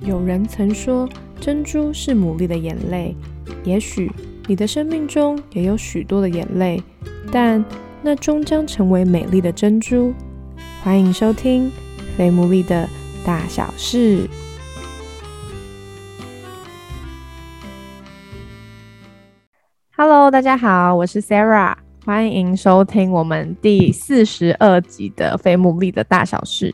有人曾说，珍珠是牡蛎的眼泪。也许你的生命中也有许多的眼泪，但那终将成为美丽的珍珠。欢迎收听《非牡蛎的大小事》。Hello，大家好，我是 Sarah，欢迎收听我们第四十二集的《非牡蛎的大小事》。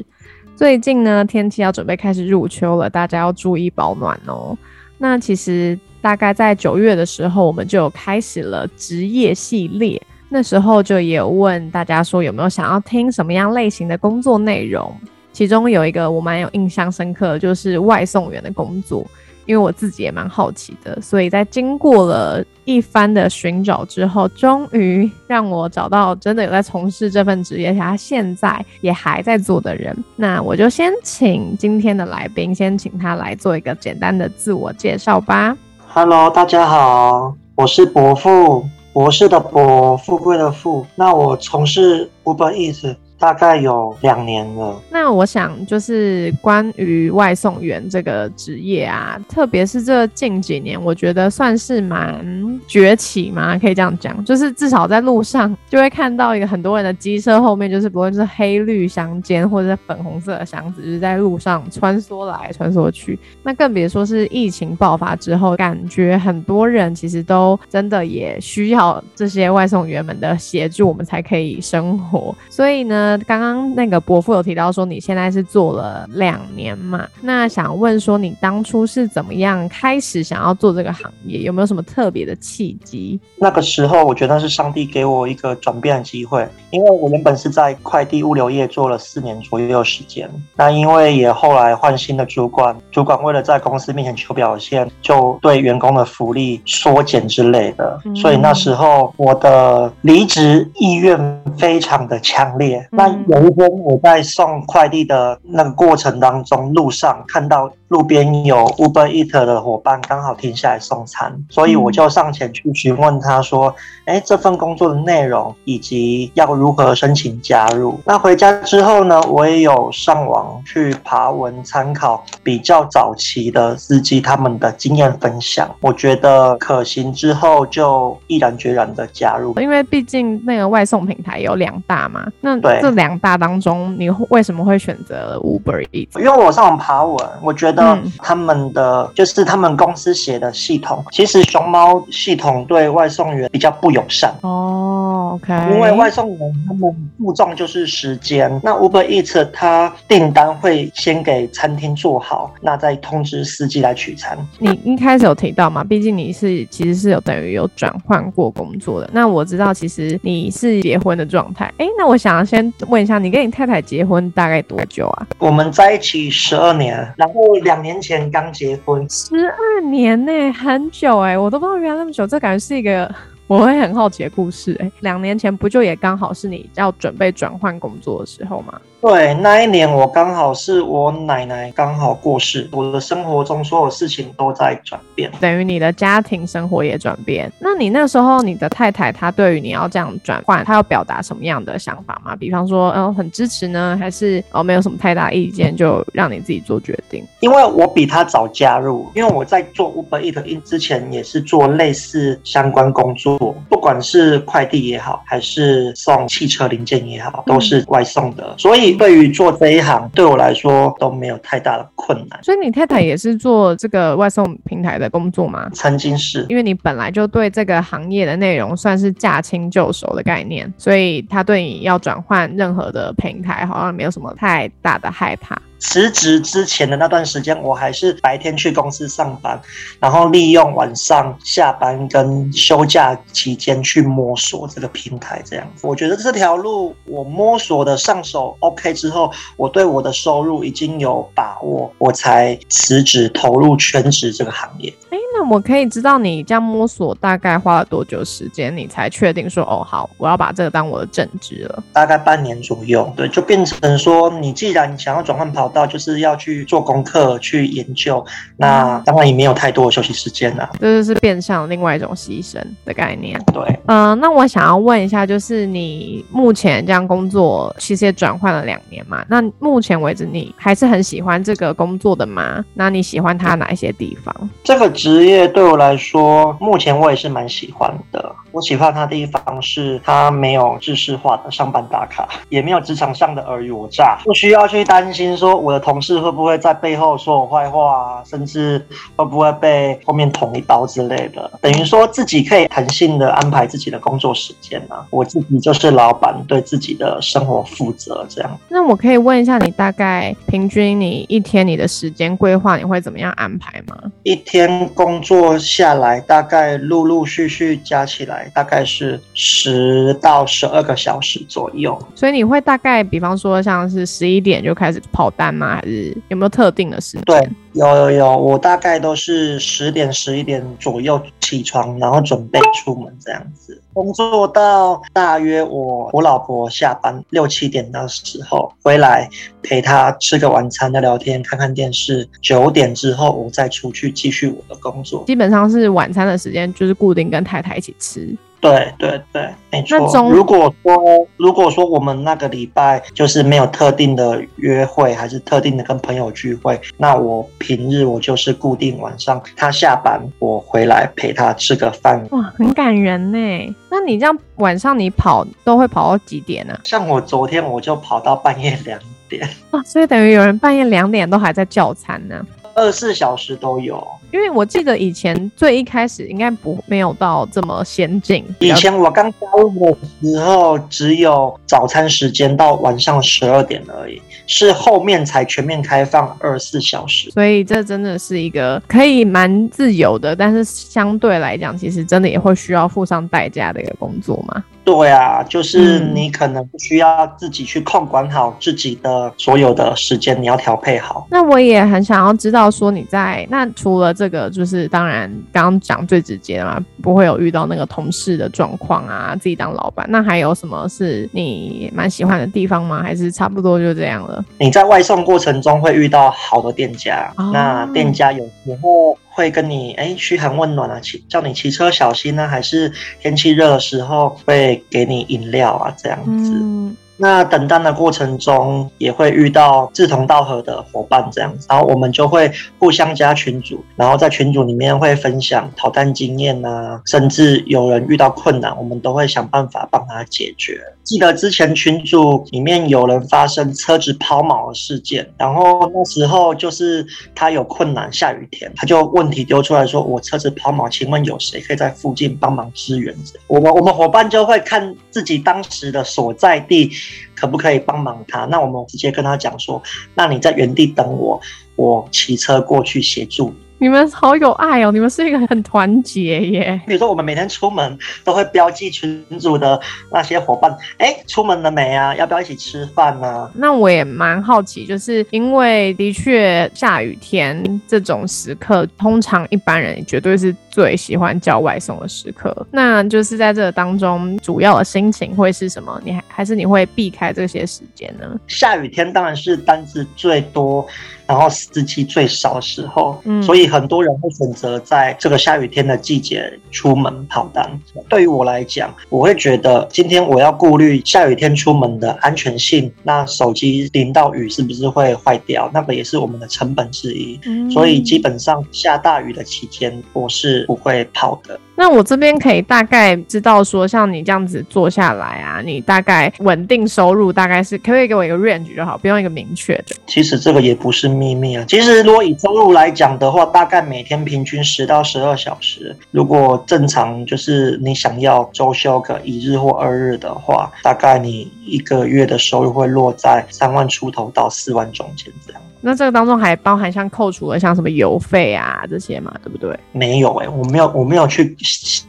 最近呢，天气要准备开始入秋了，大家要注意保暖哦。那其实大概在九月的时候，我们就有开始了职业系列，那时候就也有问大家说有没有想要听什么样类型的工作内容，其中有一个我蛮有印象深刻，就是外送员的工作。因为我自己也蛮好奇的，所以在经过了一番的寻找之后，终于让我找到真的有在从事这份职业，他现在也还在做的人。那我就先请今天的来宾，先请他来做一个简单的自我介绍吧。Hello，大家好，我是伯父，博士的博，富贵的富。那我从事 Uber Eats。大概有两年了。那我想，就是关于外送员这个职业啊，特别是这近几年，我觉得算是蛮崛起嘛，可以这样讲。就是至少在路上就会看到一个很多人的机车后面，就是不论是黑绿相间或者是粉红色的箱子，就是在路上穿梭来穿梭去。那更别说是疫情爆发之后，感觉很多人其实都真的也需要这些外送员们的协助，我们才可以生活。所以呢。刚刚那个伯父有提到说你现在是做了两年嘛？那想问说你当初是怎么样开始想要做这个行业？有没有什么特别的契机？那个时候我觉得是上帝给我一个转变的机会，因为我原本是在快递物流业做了四年左右时间，那因为也后来换新的主管，主管为了在公司面前求表现，就对员工的福利缩减之类的，所以那时候我的离职意愿非常的强烈。那有一天，我在送快递的那个过程当中，路上看到。路边有 Uber Eat 的伙伴刚好停下来送餐，所以我就上前去询问他说：“哎，这份工作的内容以及要如何申请加入？”那回家之后呢，我也有上网去爬文参考比较早期的司机他们的经验分享，我觉得可行之后就毅然决然的加入。因为毕竟那个外送平台有两大嘛，那这两大当中，你为什么会选择 Uber Eat？因为我上网爬文，我觉得。他们的就是他们公司写的系统，其实熊猫系统对外送员比较不友善哦。OK，因为外送员他们注重就是时间，那 Uber Eats 它订单会先给餐厅做好，那再通知司机来取餐。你一开始有提到嘛？毕竟你是其实是有等于有转换过工作的。那我知道其实你是结婚的状态。哎，那我想要先问一下，你跟你太太结婚大概多久啊？我们在一起十二年，然后两。年前刚结婚，十二年呢，很久哎，我都不知道原来那么久，这感觉是一个。我会很好奇的故事，哎，两年前不就也刚好是你要准备转换工作的时候吗？对，那一年我刚好是我奶奶刚好过世，我的生活中所有事情都在转变，等于你的家庭生活也转变。那你那时候你的太太她对于你要这样转换，她要表达什么样的想法吗？比方说，嗯，很支持呢，还是哦没有什么太大意见，就让你自己做决定？因为我比她早加入，因为我在做 Uber Eat 之前也是做类似相关工作。不管是快递也好，还是送汽车零件也好，都是外送的，所以对于做这一行，对我来说都没有太大的困难。所以你太太也是做这个外送平台的工作吗？曾经是，因为你本来就对这个行业的内容算是驾轻就熟的概念，所以他对你要转换任何的平台，好像没有什么太大的害怕。辞职之前的那段时间，我还是白天去公司上班，然后利用晚上下班跟休假期间去摸索这个平台。这样，我觉得这条路我摸索的上手 OK 之后，我对我的收入已经有把握，我才辞职投入全职这个行业。那我可以知道你这样摸索大概花了多久时间，你才确定说哦好，我要把这个当我的正职了？大概半年左右，对，就变成说你既然想要转换跑道，就是要去做功课、去研究，那当然也没有太多的休息时间了。这就是变相另外一种牺牲的概念。对，嗯，那我想要问一下，就是你目前这样工作，其实也转换了两年嘛？那目前为止，你还是很喜欢这个工作的吗？那你喜欢它哪一些地方？这个职业对我来说，目前我也是蛮喜欢的。我喜欢它的地方是，它没有制式化的上班打卡，也没有职场上的尔虞我诈，不需要去担心说我的同事会不会在背后说我坏话啊，甚至会不会被后面捅一刀之类的。等于说自己可以弹性的安排自己的工作时间啊，我自己就是老板，对自己的生活负责这样。那我可以问一下，你大概平均你一天你的时间规划你会怎么样安排吗？一天工作下来，大概陆陆续续加起来。大概是十到十二个小时左右，所以你会大概，比方说像是十一点就开始跑单吗？还是有没有特定的时间？对，有有有，我大概都是十点十一点左右起床，然后准备出门这样子，工作到大约我我老婆下班六七点的时候回来陪她吃个晚餐，聊聊天，看看电视。九点之后我再出去继续我的工作，基本上是晚餐的时间就是固定跟太太一起吃。对对对，没错。如果说如果说我们那个礼拜就是没有特定的约会，还是特定的跟朋友聚会，那我平日我就是固定晚上他下班，我回来陪他吃个饭。哇，很感人呢。那你这样晚上你跑都会跑到几点呢？像我昨天我就跑到半夜两点。哇，所以等于有人半夜两点都还在叫餐呢。二十四小时都有，因为我记得以前最一开始应该不没有到这么先进。以前我刚加入的时候，只有早餐时间到晚上十二点而已，是后面才全面开放二十四小时。所以这真的是一个可以蛮自由的，但是相对来讲，其实真的也会需要付上代价的一个工作嘛。对啊，就是你可能需要自己去控管好自己的所有的时间，你要调配好。那我也很想要知道，说你在那除了这个，就是当然刚刚讲最直接的嘛，不会有遇到那个同事的状况啊，自己当老板，那还有什么是你蛮喜欢的地方吗？还是差不多就这样了？你在外送过程中会遇到好的店家，那店家有时候。会跟你哎嘘寒问暖啊，骑叫你骑车小心呢，还是天气热的时候会给你饮料啊，这样子。那等单的过程中也会遇到志同道合的伙伴这样子，然后我们就会互相加群组，然后在群组里面会分享逃单经验呐，甚至有人遇到困难，我们都会想办法帮他解决。记得之前群组里面有人发生车子抛锚的事件，然后那时候就是他有困难，下雨天他就问题丢出来说：“我车子抛锚，请问有谁可以在附近帮忙支援？”我们我们伙伴就会看自己当时的所在地可不可以帮忙他，那我们直接跟他讲说：“那你在原地等我，我骑车过去协助。”们好有爱哦！你们是一个很团结耶。比如说，我们每天出门都会标记群组的那些伙伴，哎，出门了没啊？要不要一起吃饭呢？那我也蛮好奇，就是因为的确下雨天这种时刻，通常一般人绝对是最喜欢叫外送的时刻。那就是在这个当中，主要的心情会是什么？你还还是你会避开这些时间呢？下雨天当然是单子最多。然后司机最少的时候，所以很多人会选择在这个下雨天的季节出门跑单。对于我来讲，我会觉得今天我要顾虑下雨天出门的安全性，那手机淋到雨是不是会坏掉？那个也是我们的成本之一。所以基本上下大雨的期间，我是不会跑的。那我这边可以大概知道说，像你这样子做下来啊，你大概稳定收入大概是可不可以给我一个 range 就好，不用一个明确的。其实这个也不是秘密啊。其实如果以收入来讲的话，大概每天平均十到十二小时。如果正常就是你想要周休个一日或二日的话，大概你一个月的收入会落在三万出头到四万中间这样。那这个当中还包含像扣除了像什么油费啊这些嘛，对不对？没有哎，我没有我没有去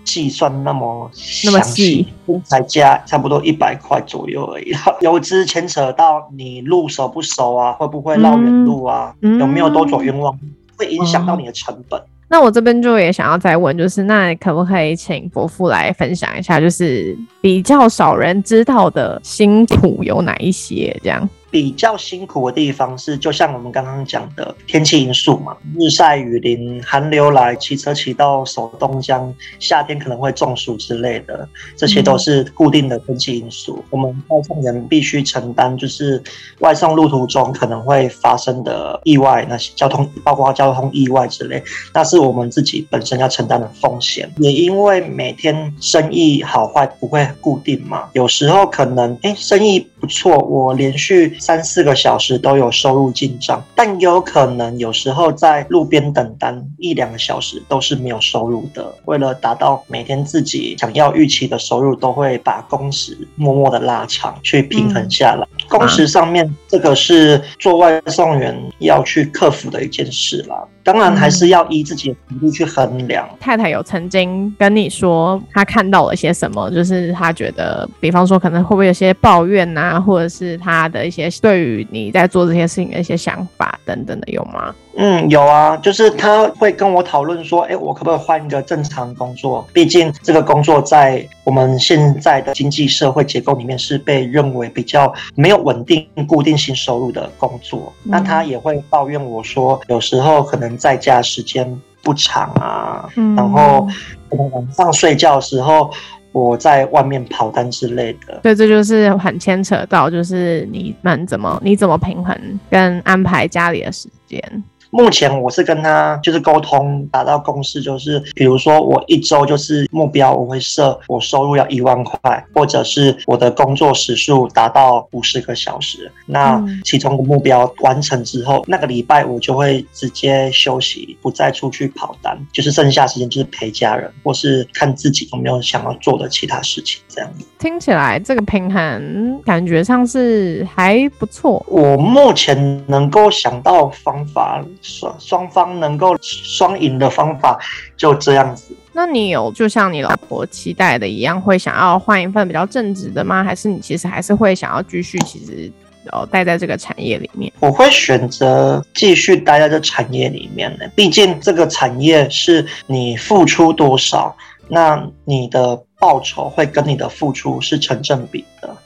计算那么那么细，才加差不多一百块左右而已。油资牵扯到你路熟不熟啊，会不会绕远路啊，有没有多走冤枉，会影响到你的成本。那我这边就也想要再问，就是那可不可以请伯父来分享一下，就是比较少人知道的辛苦有哪一些？这样。比较辛苦的地方是，就像我们刚刚讲的天气因素嘛，日晒雨淋、寒流来，骑车骑到手冻僵，夏天可能会中暑之类的，这些都是固定的天气因素。我们外送人必须承担，就是外送路途中可能会发生的意外，那些交通包括交通意外之类，那是我们自己本身要承担的风险。也因为每天生意好坏不会固定嘛，有时候可能哎生意不错，我连续。三四个小时都有收入进账，但有可能有时候在路边等单一两个小时都是没有收入的。为了达到每天自己想要预期的收入，都会把工时默默的拉长，去平衡下来。工时上面，这个是做外送员要去克服的一件事啦。当然还是要依自己的能力去衡量。太太有曾经跟你说，她看到了些什么？就是她觉得，比方说可能会不会有些抱怨呐，或者是她的一些对于你在做这些事情的一些想法等等的，有吗？嗯，有啊，就是他会跟我讨论说，哎，我可不可以换一个正常工作？毕竟这个工作在我们现在的经济社会结构里面是被认为比较没有稳定、固定性收入的工作。那他也会抱怨我说，有时候可能在家时间不长啊，然后可能晚上睡觉的时候我在外面跑单之类的。对，这就是很牵扯到，就是你们怎么你怎么平衡跟安排家里的时间。目前我是跟他就是沟通达到共识，就是比如说我一周就是目标，我会设我收入要一万块，或者是我的工作时数达到五十个小时。那其中的目标完成之后，那个礼拜我就会直接休息，不再出去跑单，就是剩下时间就是陪家人，或是看自己有没有想要做的其他事情。这样听起来这个平衡感觉上是还不错。我目前能够想到方法。双双方能够双赢的方法就这样子。那你有就像你老婆期待的一样，会想要换一份比较正直的吗？还是你其实还是会想要继续，其实呃待在这个产业里面？我会选择继续待在这产业里面的，毕竟这个产业是你付出多少，那你的报酬会跟你的付出是成正比的。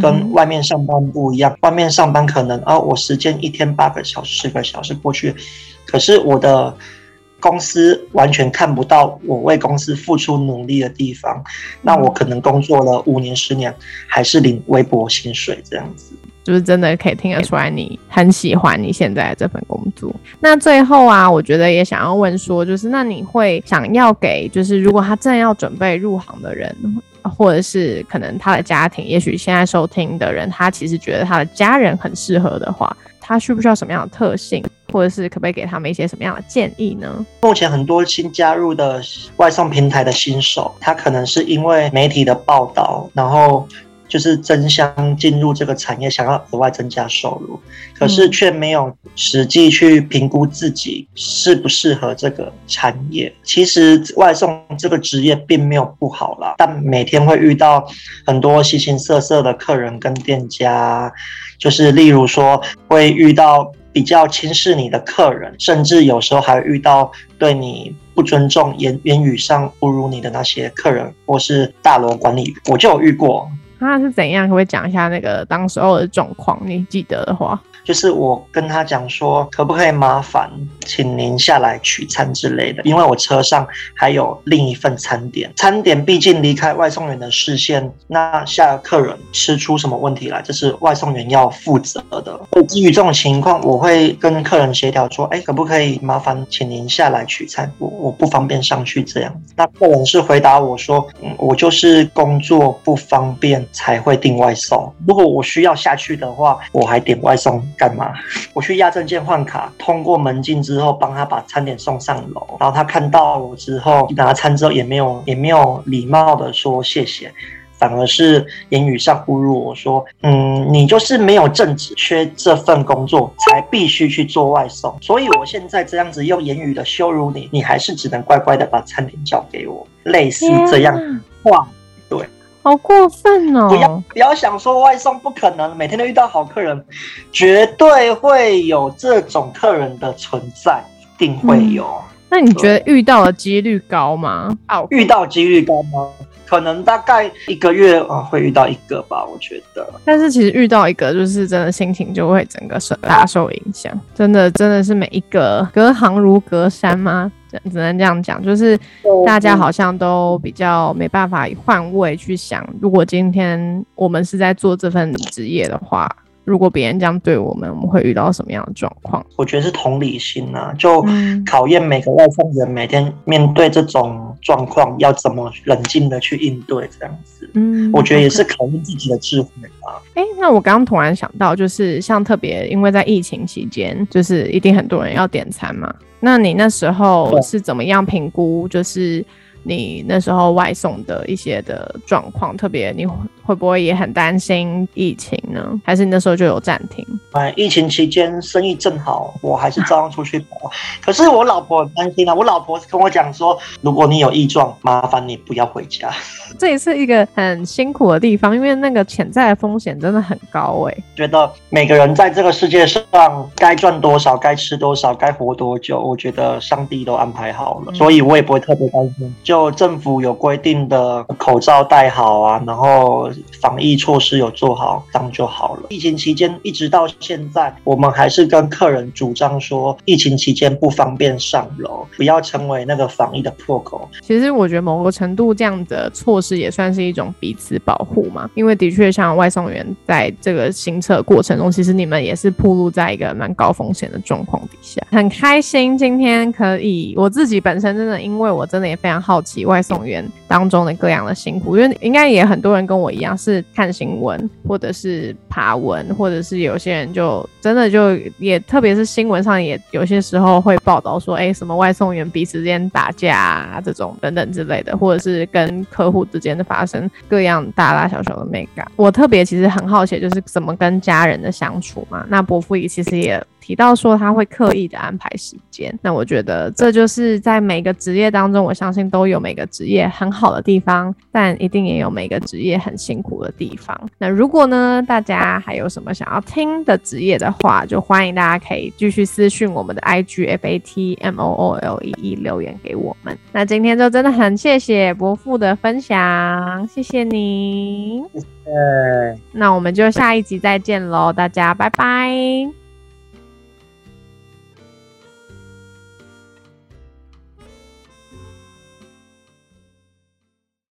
跟外面上班不一样，外面上班可能啊，我时间一天八个小时、十个小时过去，可是我的公司完全看不到我为公司付出努力的地方，那我可能工作了五年、十年，还是领微薄薪水这样子，就是真的可以听得出来你很喜欢你现在这份工作。那最后啊，我觉得也想要问说，就是那你会想要给，就是如果他正要准备入行的人。或者是可能他的家庭，也许现在收听的人，他其实觉得他的家人很适合的话，他需不需要什么样的特性，或者是可不可以给他们一些什么样的建议呢？目前很多新加入的外送平台的新手，他可能是因为媒体的报道，然后。就是争相进入这个产业，想要额外增加收入，可是却没有实际去评估自己适不适合这个产业。其实外送这个职业并没有不好啦，但每天会遇到很多形形色色的客人跟店家，就是例如说会遇到比较轻视你的客人，甚至有时候还遇到对你不尊重、言言语上侮辱你的那些客人，或是大楼管理，我就有遇过。他是怎样？可不可以讲一下那个当时候的状况？你记得的话。就是我跟他讲说，可不可以麻烦请您下来取餐之类的，因为我车上还有另一份餐点，餐点毕竟离开外送员的视线，那下客人吃出什么问题来，这是外送员要负责的。基于这种情况，我会跟客人协调说，哎，可不可以麻烦请您下来取餐？我我不方便上去这样。那客人是回答我说，嗯，我就是工作不方便才会订外送，如果我需要下去的话，我还点外送。干嘛？我去压证件换卡，通过门禁之后，帮他把餐点送上楼。然后他看到我之后，拿餐之后也没有也没有礼貌的说谢谢，反而是言语上侮辱我说：“嗯，你就是没有正职，缺这份工作才必须去做外送。所以我现在这样子用言语的羞辱你，你还是只能乖乖的把餐点交给我。”类似这样话，对。好过分哦！不要不要想说外送不可能，每天都遇到好客人，绝对会有这种客人的存在，一定会有。那你觉得遇到的几率高吗？哦，遇到几率高吗？可能大概一个月啊会遇到一个吧，我觉得。但是其实遇到一个，就是真的心情就会整个受大受影响，真的真的是每一个隔行如隔山吗？只能这样讲，就是大家好像都比较没办法换位去想，如果今天我们是在做这份职业的话。如果别人这样对我们，我们会遇到什么样的状况？我觉得是同理心啊，就考验每个外送员每天面对这种状况要怎么冷静的去应对，这样子。嗯，我觉得也是考验自己的智慧吧。哎，那我刚刚突然想到，就是像特别因为在疫情期间，就是一定很多人要点餐嘛。那你那时候是怎么样评估？就是你那时候外送的一些的状况，特别你。会不会也很担心疫情呢？还是你那时候就有暂停？哎，疫情期间生意正好，我还是照样出去跑。可是我老婆很担心啊，我老婆跟我讲说，如果你有异状，麻烦你不要回家。这也是一个很辛苦的地方，因为那个潜在的风险真的很高哎。觉得每个人在这个世界上该赚多少，该吃多少，该活多久，我觉得上帝都安排好了，所以我也不会特别担心。就政府有规定的口罩戴好啊，然后。防疫措施有做好，这样就好了。疫情期间一直到现在，我们还是跟客人主张说，疫情期间不方便上楼，不要成为那个防疫的破口。其实我觉得某个程度这样的措施也算是一种彼此保护嘛，因为的确像外送员在这个行车过程中，其实你们也是暴露在一个蛮高风险的状况底下。很开心今天可以，我自己本身真的，因为我真的也非常好好奇外送员当中的各样的辛苦，因为应该也很多人跟我一样。是看新闻，或者是爬文，或者是有些人就真的就也，特别是新闻上也有些时候会报道说，哎，什么外送员彼此之间打架啊，这种等等之类的，或者是跟客户之间的发生各样大大小小的美感。我特别其实很好奇，就是怎么跟家人的相处嘛。那伯父也其实也。提到说他会刻意的安排时间，那我觉得这就是在每个职业当中，我相信都有每个职业很好的地方，但一定也有每个职业很辛苦的地方。那如果呢，大家还有什么想要听的职业的话，就欢迎大家可以继续私讯我们的 I G F A T M O O L E E 留言给我们。那今天就真的很谢谢伯父的分享，谢谢你。谢谢。那我们就下一集再见喽，大家拜拜。